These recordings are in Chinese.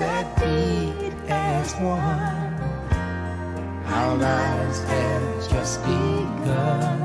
that beat as one. Our lives have just begun.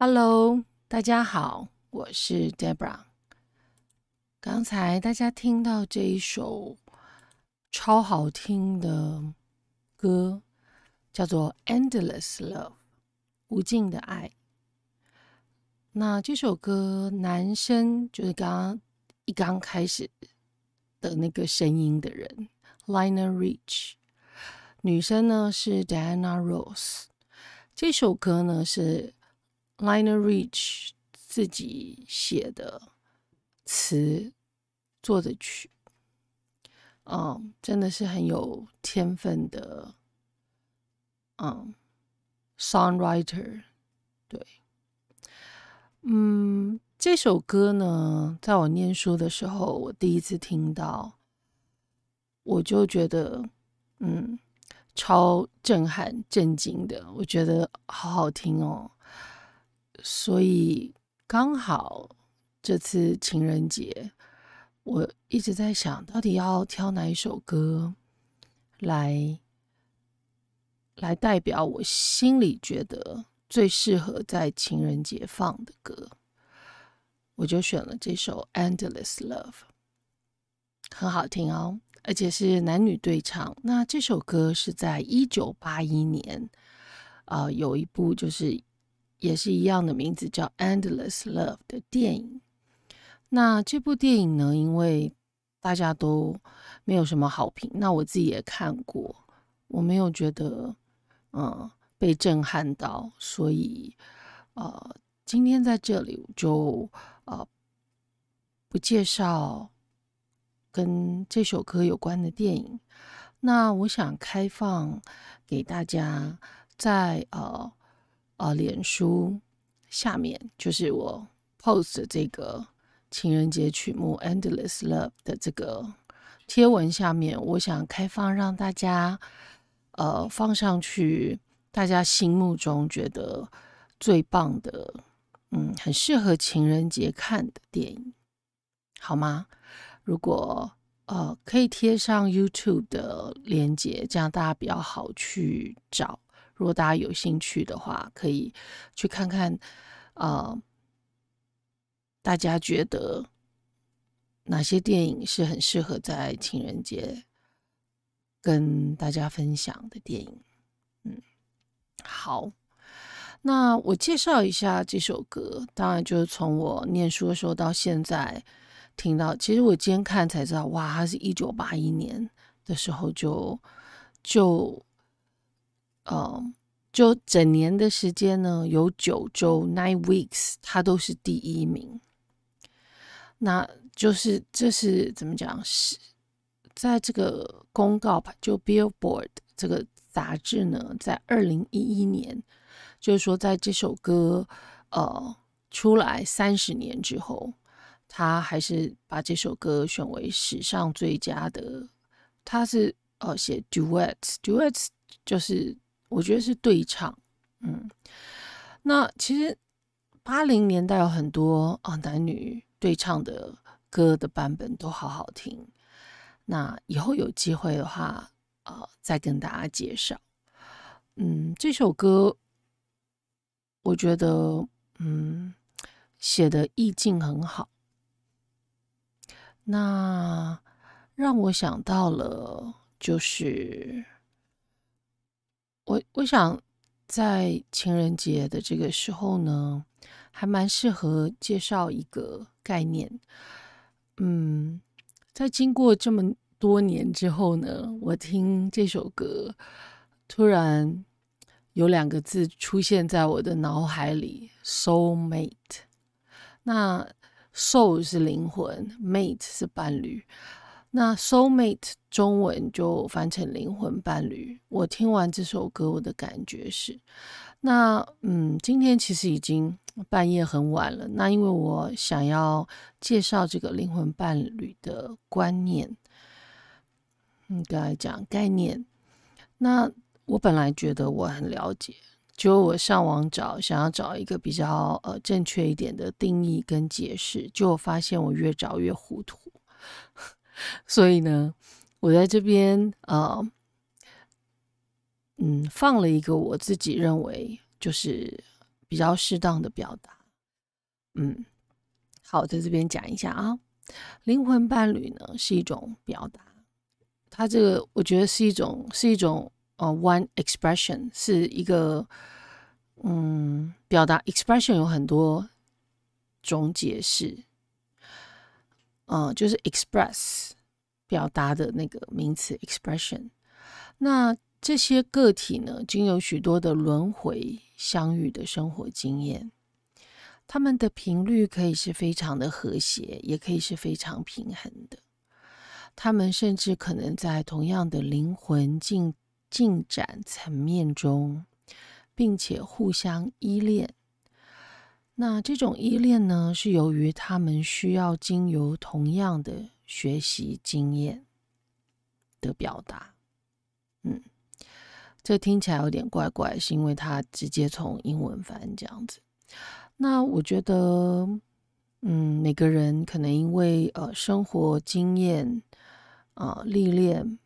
Hello，大家好，我是 Debra。刚才大家听到这一首超好听的歌，叫做《Endless Love》，无尽的爱。那这首歌，男生就是刚刚一刚开始的那个声音的人，Liner Rich，女生呢是 Diana Rose。这首歌呢是 Liner Rich 自己写的词作的曲。嗯，真的是很有天分的，嗯，songwriter，对，嗯，这首歌呢，在我念书的时候，我第一次听到，我就觉得，嗯，超震撼、震惊的，我觉得好好听哦，所以刚好这次情人节。我一直在想，到底要挑哪一首歌来来代表我心里觉得最适合在情人节放的歌，我就选了这首《Endless Love》，很好听哦，而且是男女对唱。那这首歌是在一九八一年，啊，有一部就是也是一样的名字叫《Endless Love》的电影。那这部电影呢？因为大家都没有什么好评，那我自己也看过，我没有觉得嗯被震撼到，所以呃今天在这里就呃不介绍跟这首歌有关的电影。那我想开放给大家在呃呃脸书下面，就是我 post 这个。情人节曲目《Endless Love》的这个贴文下面，我想开放让大家呃放上去，大家心目中觉得最棒的，嗯，很适合情人节看的电影，好吗？如果呃可以贴上 YouTube 的链接，这样大家比较好去找。如果大家有兴趣的话，可以去看看，呃。大家觉得哪些电影是很适合在情人节跟大家分享的电影？嗯，好，那我介绍一下这首歌。当然，就是从我念书的时候到现在听到。其实我今天看才知道，哇，它是一九八一年的时候就就，嗯，就整年的时间呢，有九周 （nine weeks），他都是第一名。那就是这是怎么讲？是在这个公告吧，就 Billboard 这个杂志呢，在二零一一年，就是说在这首歌呃出来三十年之后，他还是把这首歌选为史上最佳的。他是呃写 duets，duets 就是我觉得是对唱。嗯，那其实八零年代有很多啊男女。对唱的歌的版本都好好听，那以后有机会的话，呃，再跟大家介绍。嗯，这首歌我觉得，嗯，写的意境很好，那让我想到了，就是我我想在情人节的这个时候呢。还蛮适合介绍一个概念，嗯，在经过这么多年之后呢，我听这首歌，突然有两个字出现在我的脑海里：soul mate。那 soul 是灵魂，mate 是伴侣。那 soul mate 中文就翻成灵魂伴侣。我听完这首歌，我的感觉是。那嗯，今天其实已经半夜很晚了。那因为我想要介绍这个灵魂伴侣的观念，应该讲概念。那我本来觉得我很了解，就我上网找，想要找一个比较呃正确一点的定义跟解释，就发现我越找越糊涂。所以呢，我在这边呃。嗯，放了一个我自己认为就是比较适当的表达。嗯，好，在这边讲一下啊，灵魂伴侣呢是一种表达，它这个我觉得是一种是一种呃 one expression，是一个嗯表达 expression 有很多种解释，嗯，就是 express 表达的那个名词 expression，那。这些个体呢，经有许多的轮回相遇的生活经验，他们的频率可以是非常的和谐，也可以是非常平衡的。他们甚至可能在同样的灵魂进进展层面中，并且互相依恋。那这种依恋呢，是由于他们需要经由同样的学习经验的表达。嗯，这听起来有点怪怪，是因为他直接从英文翻这样子。那我觉得，嗯，每个人可能因为呃生活经验啊历练。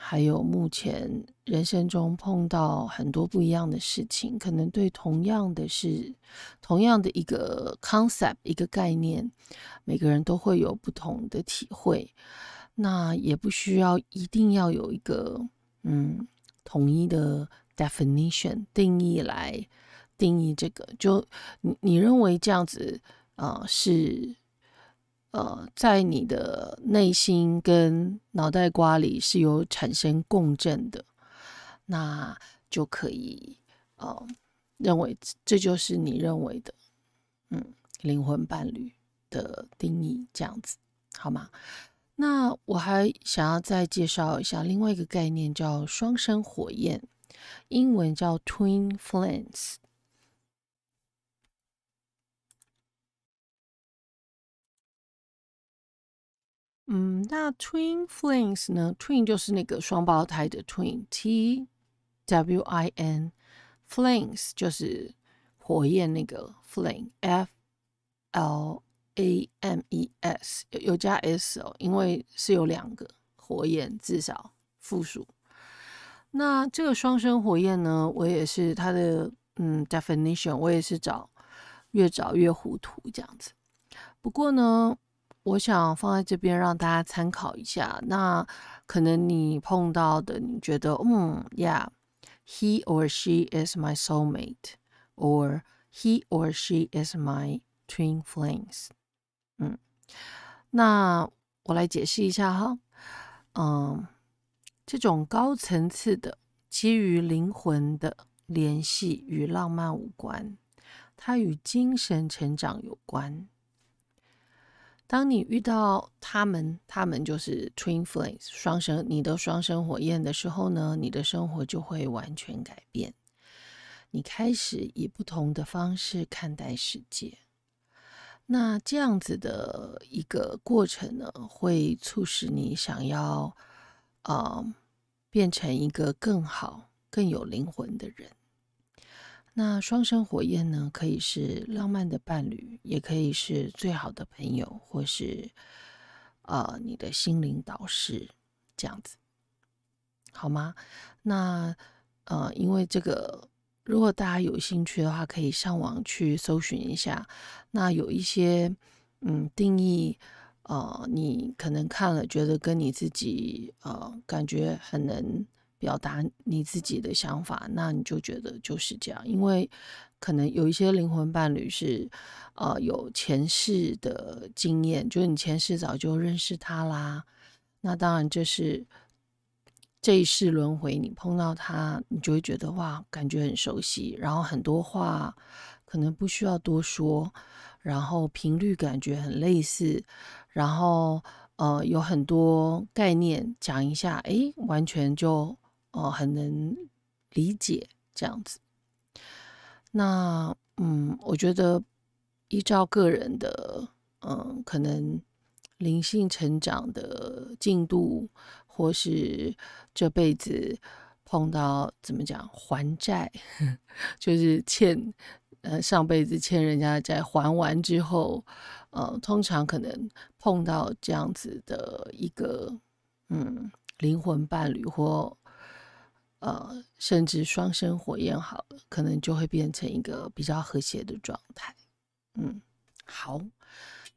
还有目前人生中碰到很多不一样的事情，可能对同样的是同样的一个 concept 一个概念，每个人都会有不同的体会。那也不需要一定要有一个嗯统一的 definition 定义来定义这个。就你你认为这样子啊是？呃，在你的内心跟脑袋瓜里是有产生共振的，那就可以呃认为这就是你认为的嗯灵魂伴侣的定义，这样子好吗？那我还想要再介绍一下另外一个概念，叫双生火焰，英文叫 Twin Flames。嗯，那 twin flames 呢？twin 就是那个双胞胎的 twin，T W I N，flames 就是火焰那个 flame，F L A M E S 有有加 S 哦，因为是有两个火焰，至少复数。那这个双生火焰呢，我也是它的嗯 definition，我也是找越找越糊涂这样子。不过呢。我想放在这边让大家参考一下。那可能你碰到的，你觉得，嗯 he or she is my soulmate，or he or she is my twin flames。嗯，那我来解释一下哈。嗯，这种高层次的基于灵魂的联系与浪漫无关，它与精神成长有关。当你遇到他们，他们就是 twin flames 双生，你的双生火焰的时候呢，你的生活就会完全改变。你开始以不同的方式看待世界。那这样子的一个过程呢，会促使你想要，呃，变成一个更好、更有灵魂的人。那双生火焰呢？可以是浪漫的伴侣，也可以是最好的朋友，或是呃你的心灵导师这样子，好吗？那呃，因为这个，如果大家有兴趣的话，可以上网去搜寻一下。那有一些嗯定义，呃，你可能看了觉得跟你自己呃感觉很能。表达你自己的想法，那你就觉得就是这样，因为可能有一些灵魂伴侣是，呃，有前世的经验，就是你前世早就认识他啦。那当然这是这一世轮回，你碰到他，你就会觉得哇，感觉很熟悉，然后很多话可能不需要多说，然后频率感觉很类似，然后呃，有很多概念讲一下，诶，完全就。哦，很能理解这样子。那嗯，我觉得依照个人的嗯，可能灵性成长的进度，或是这辈子碰到怎么讲还债，就是欠呃上辈子欠人家的债还完之后，呃，通常可能碰到这样子的一个嗯灵魂伴侣或。呃，甚至双生火焰好了，可能就会变成一个比较和谐的状态。嗯，好，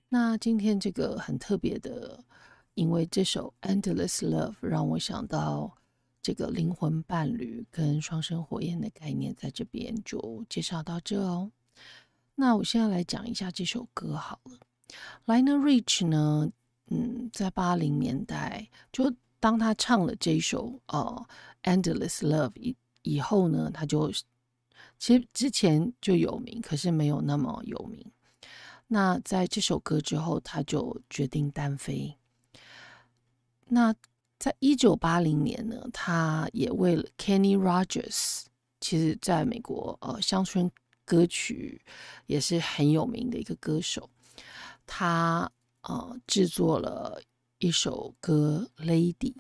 那今天这个很特别的，因为这首《Endless Love》让我想到这个灵魂伴侣跟双生火焰的概念，在这边就介绍到这哦。那我现在来讲一下这首歌好了。Lionel Rich 呢，嗯，在八零年代就。当他唱了这首呃《Endless Love》以以后呢，他就其实之前就有名，可是没有那么有名。那在这首歌之后，他就决定单飞。那在一九八零年呢，他也为了 Kenny Rogers，其实在美国呃乡村歌曲也是很有名的一个歌手，他呃制作了一首歌《Lady》。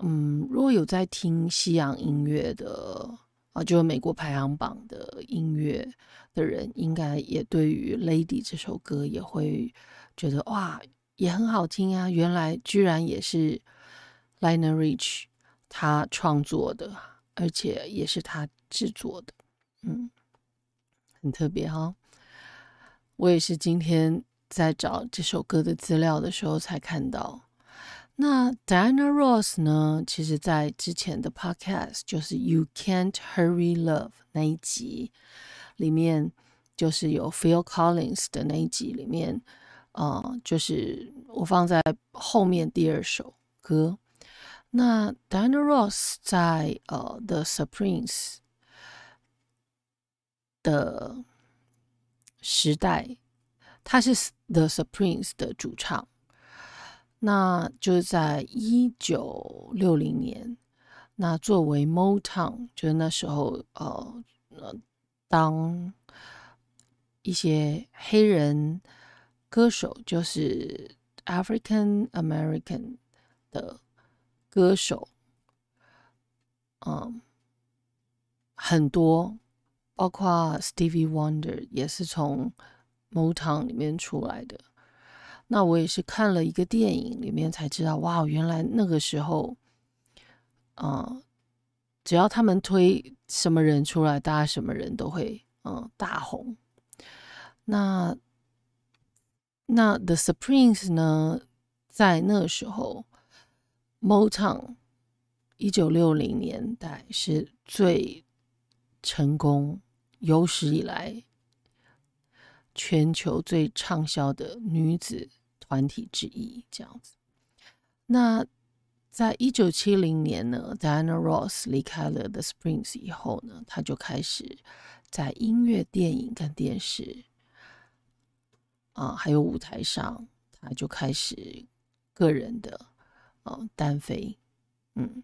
嗯，如果有在听西洋音乐的啊，就美国排行榜的音乐的人，应该也对于《Lady》这首歌也会觉得哇，也很好听啊！原来居然也是 Linerich 他创作的，而且也是他制作的，嗯，很特别哈。我也是今天在找这首歌的资料的时候才看到。那 Diana Ross 呢？其实，在之前的 Podcast 就是 You Can't Hurry Love 那一集里面，就是有 Phil Collins 的那一集里面，呃，就是我放在后面第二首歌。那 Diana Ross 在呃 The Supremes 的时代，他是 The Supremes 的主唱。那就是在一九六零年，那作为 Motown，就是那时候呃呃，当一些黑人歌手，就是 African American 的歌手，嗯，很多，包括 Stevie Wonder 也是从 Motown 里面出来的。那我也是看了一个电影，里面才知道，哇，原来那个时候，嗯，只要他们推什么人出来，大家什么人都会嗯大红。那那 The Supremes 呢，在那时候，Motown 一九六零年代是最成功、有史以来全球最畅销的女子。团体之一这样子。那在一九七零年呢，Diana Ross 离开了 The Springs 以后呢，他就开始在音乐、电影跟电视啊，还有舞台上，他就开始个人的呃单飞。嗯，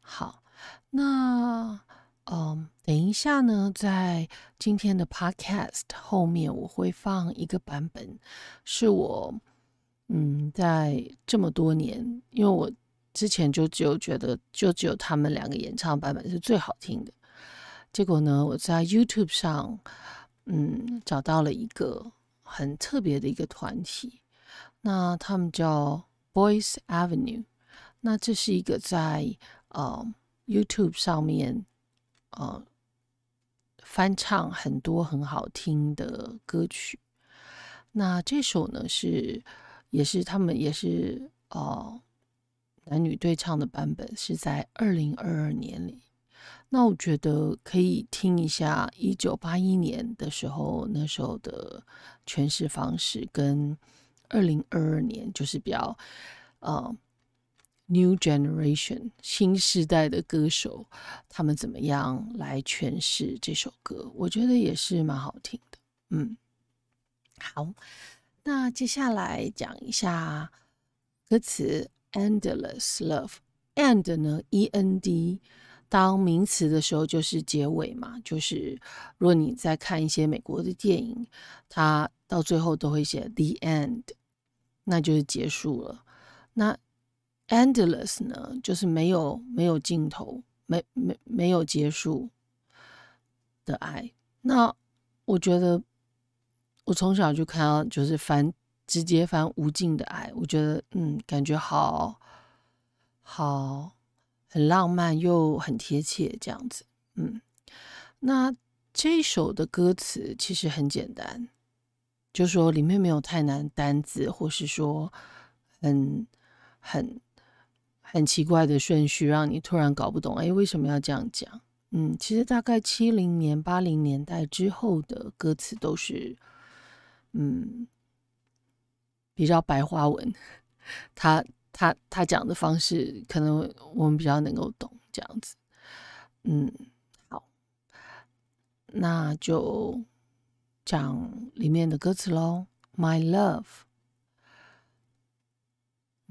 好，那。嗯，等一下呢，在今天的 Podcast 后面，我会放一个版本，是我。嗯，在这么多年，因为我之前就只有觉得，就只有他们两个演唱版本是最好听的。结果呢，我在 YouTube 上，嗯，找到了一个很特别的一个团体，那他们叫 Boys Avenue。那这是一个在呃 YouTube 上面呃翻唱很多很好听的歌曲。那这首呢是。也是他们也是哦，男女对唱的版本是在二零二二年里。那我觉得可以听一下一九八一年的时候那时候的诠释方式，跟二零二二年就是比较呃 new generation 新时代的歌手他们怎么样来诠释这首歌，我觉得也是蛮好听的。嗯，好。那接下来讲一下歌词，endless love，end 呢，e n d 当名词的时候就是结尾嘛，就是如果你在看一些美国的电影，它到最后都会写 the end，那就是结束了。那 endless 呢，就是没有没有尽头，没没没有结束的爱。那我觉得。我从小就看到，就是翻直接翻无尽的爱，我觉得嗯，感觉好好很浪漫又很贴切这样子，嗯。那这一首的歌词其实很简单，就说里面没有太难单字，或是说很很很奇怪的顺序，让你突然搞不懂，哎，为什么要这样讲？嗯，其实大概七零年、八零年代之后的歌词都是。嗯，比较白话文，他他他讲的方式，可能我们比较能够懂这样子。嗯，好，那就讲里面的歌词喽。My love,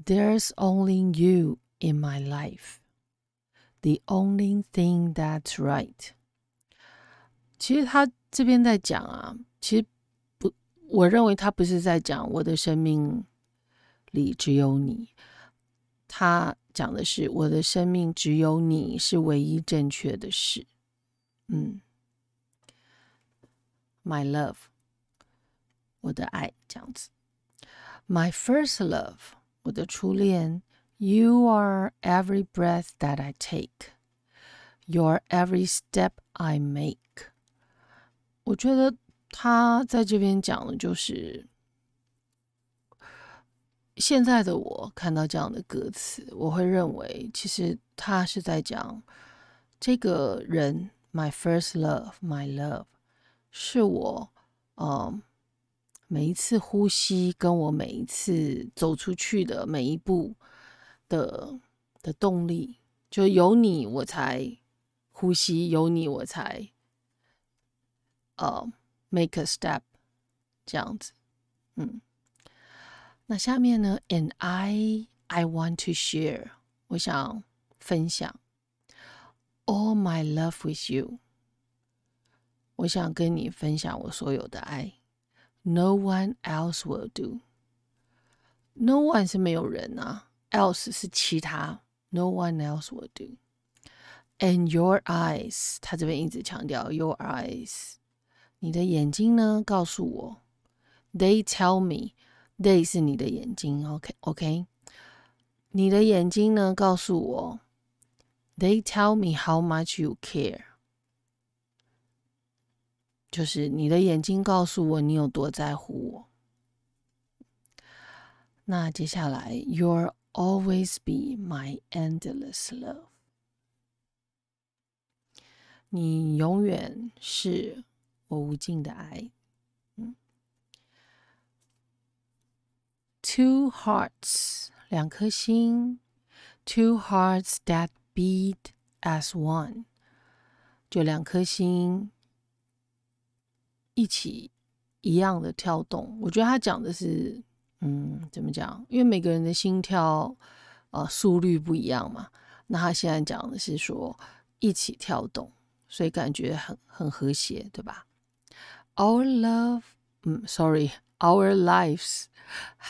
There's only you in my life, the only thing that's right。其实他这边在讲啊，其实，我认为他不是在讲我的生命里只有你，他讲的是我的生命只有你是唯一正确的事。嗯，My love，我的爱这样子。My first love，我的初恋。You are every breath that I take. You're every step I make. 我觉得他在这边讲的就是现在的我看到这样的歌词，我会认为其实他是在讲这个人，my first love, my love，是我，嗯，每一次呼吸，跟我每一次走出去的每一步的的动力，就有你我才呼吸，有你我才，呃 ，make a step，这样子，嗯。那下面呢？And I, I want to share，我想分享 all my love with you。我想跟你分享我所有的爱。No one else will do。No one 是没有人啊，else 是其他。No one else will do。And your eyes，他这边一直强调 your eyes。 你的眼睛呢，告诉我，They tell me。They 是你的眼睛，OK OK，你的眼睛呢告诉我，They tell me how much you care，就是你的眼睛告诉我你有多在乎我。那接下来，You'll always be my endless love，你永远是我无尽的爱。Two hearts，两颗心；Two hearts that beat as one，就两颗心一起一样的跳动。我觉得他讲的是，嗯，怎么讲？因为每个人的心跳呃速率不一样嘛。那他现在讲的是说一起跳动，所以感觉很很和谐，对吧？Our love，嗯，sorry，our lives。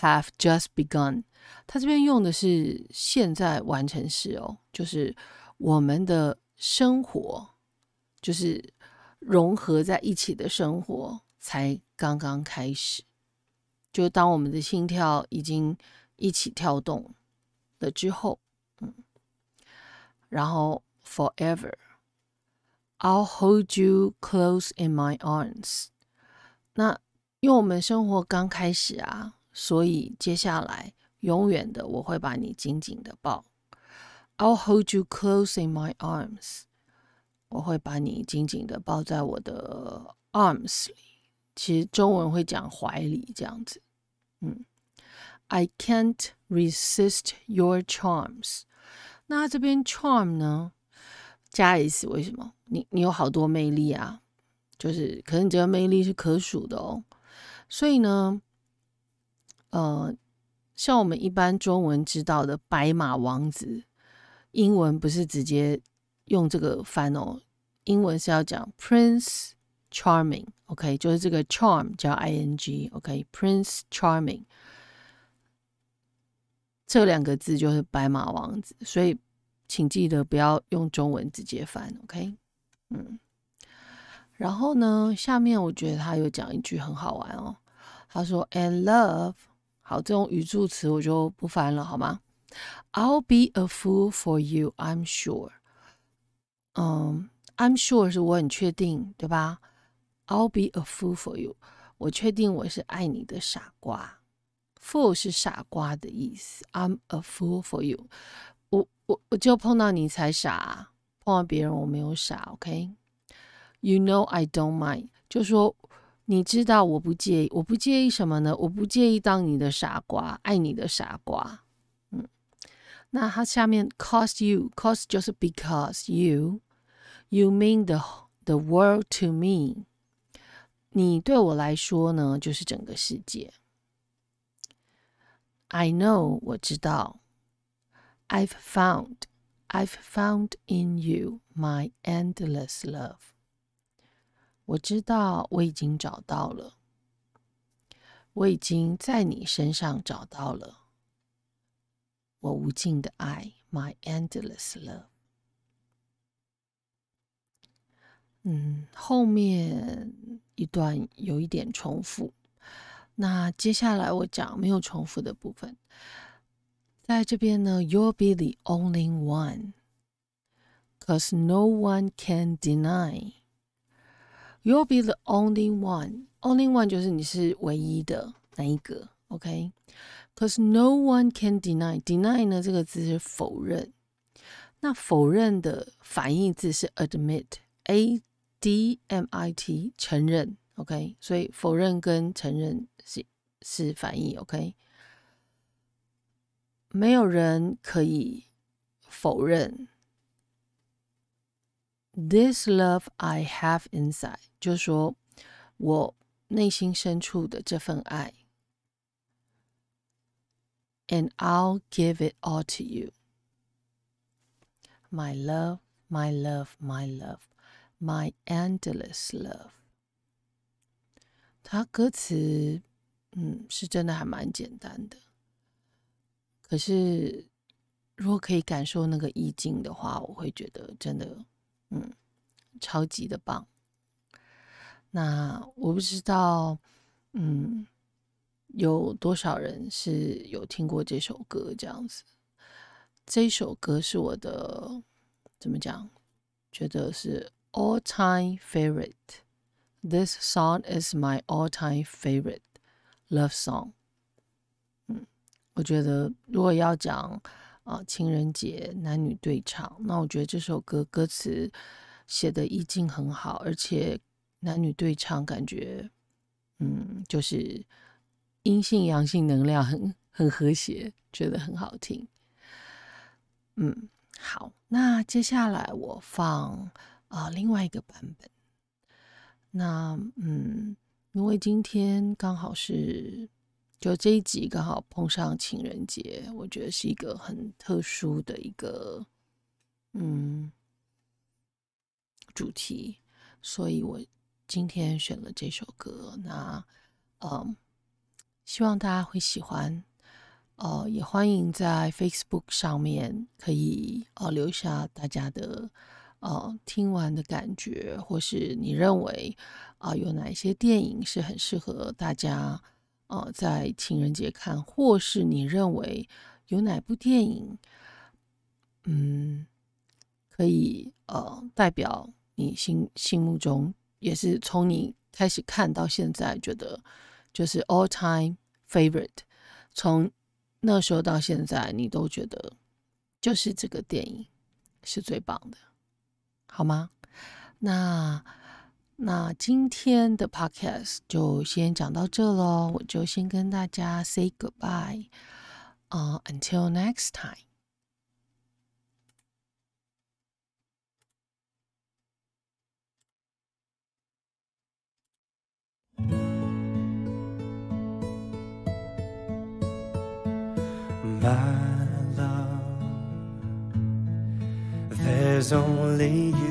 Have just begun，他这边用的是现在完成时哦，就是我们的生活，就是融合在一起的生活才刚刚开始。就当我们的心跳已经一起跳动了之后，嗯，然后 Forever，I'll hold you close in my arms。那因为我们生活刚开始啊。所以接下来，永远的我会把你紧紧的抱。I'll hold you close in my arms。我会把你紧紧的抱在我的 arms 里。其实中文会讲怀里这样子。嗯，I can't resist your charms。那这边 charm 呢，加 s 为什么？你你有好多魅力啊，就是可能你这个魅力是可数的哦。所以呢。呃，像我们一般中文知道的白马王子，英文不是直接用这个翻哦，英文是要讲 Prince Charming，OK，就是这个 charm 叫 ing，OK，Prince Charming 这两个字就是白马王子，所以请记得不要用中文直接翻，OK，嗯，然后呢，下面我觉得他有讲一句很好玩哦，他说 And love。好，这种语助词我就不翻了，好吗？I'll be a fool for you, I'm sure。嗯，I'm sure 是我很确定，对吧？I'll be a fool for you，我确定我是爱你的傻瓜。Fool 是傻瓜的意思，I'm a fool for you。我我我就碰到你才傻，碰到别人我没有傻，OK ，OK？You know I don't mind，就说。你知道我不介意，我不介意什么呢？我不介意当你的傻瓜，爱你的傻瓜。嗯，那它下面 cause you cause 就是 because you you mean the the world to me。你对我来说呢，就是整个世界。 I know 我知道，I've found I've found in you my endless love。 我知道我已经找到了，我已经在你身上找到了我无尽的爱，my endless love。嗯，后面一段有一点重复，那接下来我讲没有重复的部分。在这边呢，You'll be the only one, cause no one can deny. You'll be the only one, only one 就是你是唯一的那一个，OK？Cause no one can deny. Deny 呢这个字是否认，那否认的反义字是 admit，a d m i t 承认，OK？所以否认跟承认是是反义，OK？没有人可以否认 this love I have inside，就是说我内心深处的这份爱，and I'll give it all to you. My love, my love, my love, my endless love. 它歌词，嗯，是真的还蛮简单的。可是，如果可以感受那个意境的话，我会觉得真的， 嗯，超级的棒。那我不知道，嗯，有多少人是有听过这首歌这样子？这首歌是我的怎么讲？觉得是 all time favorite。This song is my all time favorite love song。嗯我觉得，如果要讲啊情人节男女对唱，那我觉得这首歌歌词写的意境很好，而且男女对唱感觉，嗯，就是阴性阳性能量很很和谐，觉得很好听。嗯，好，那接下来我放啊另外一个版本。那嗯，因为今天刚好是。就这一集刚好碰上情人节，我觉得是一个很特殊的一个嗯主题，所以我今天选了这首歌。那嗯，希望大家会喜欢。呃，也欢迎在 Facebook 上面可以呃留下大家的呃听完的感觉，或是你认为啊有哪一些电影是很适合大家。呃，在情人节看，或是你认为有哪部电影，嗯，可以呃代表你心心目中，也是从你开始看到现在，觉得就是 all time favorite，从那时候到现在，你都觉得就是这个电影是最棒的，好吗？那。那今天的 podcast 就先讲到这喽，我就先跟大家 say goodbye，啊，until next time。My love, there's only you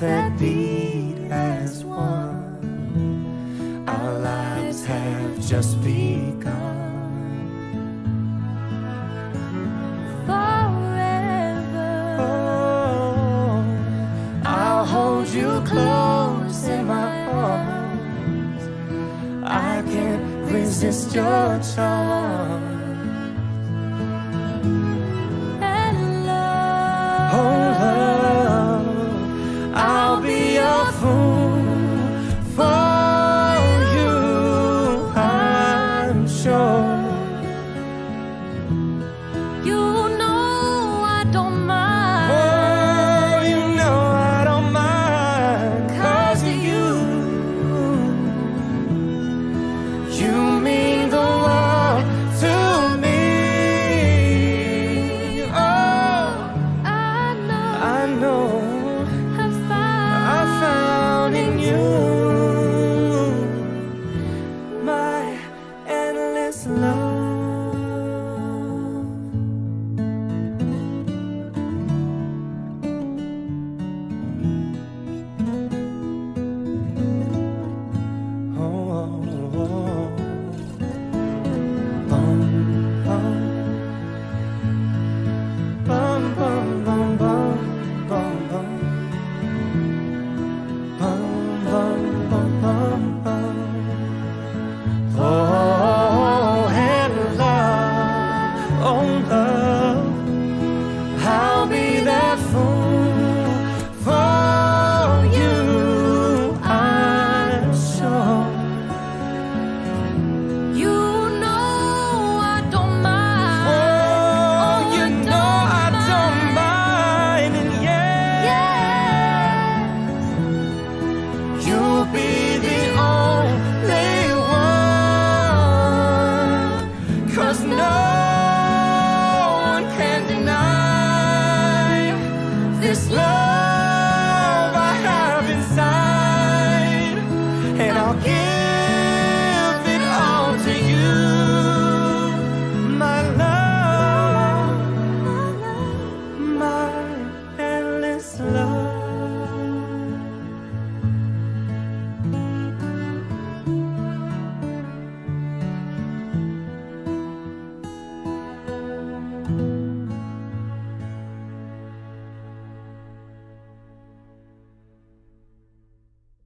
that beat as one. Our lives have just begun. Forever, oh, I'll hold you close in my arms. I can't resist your charm.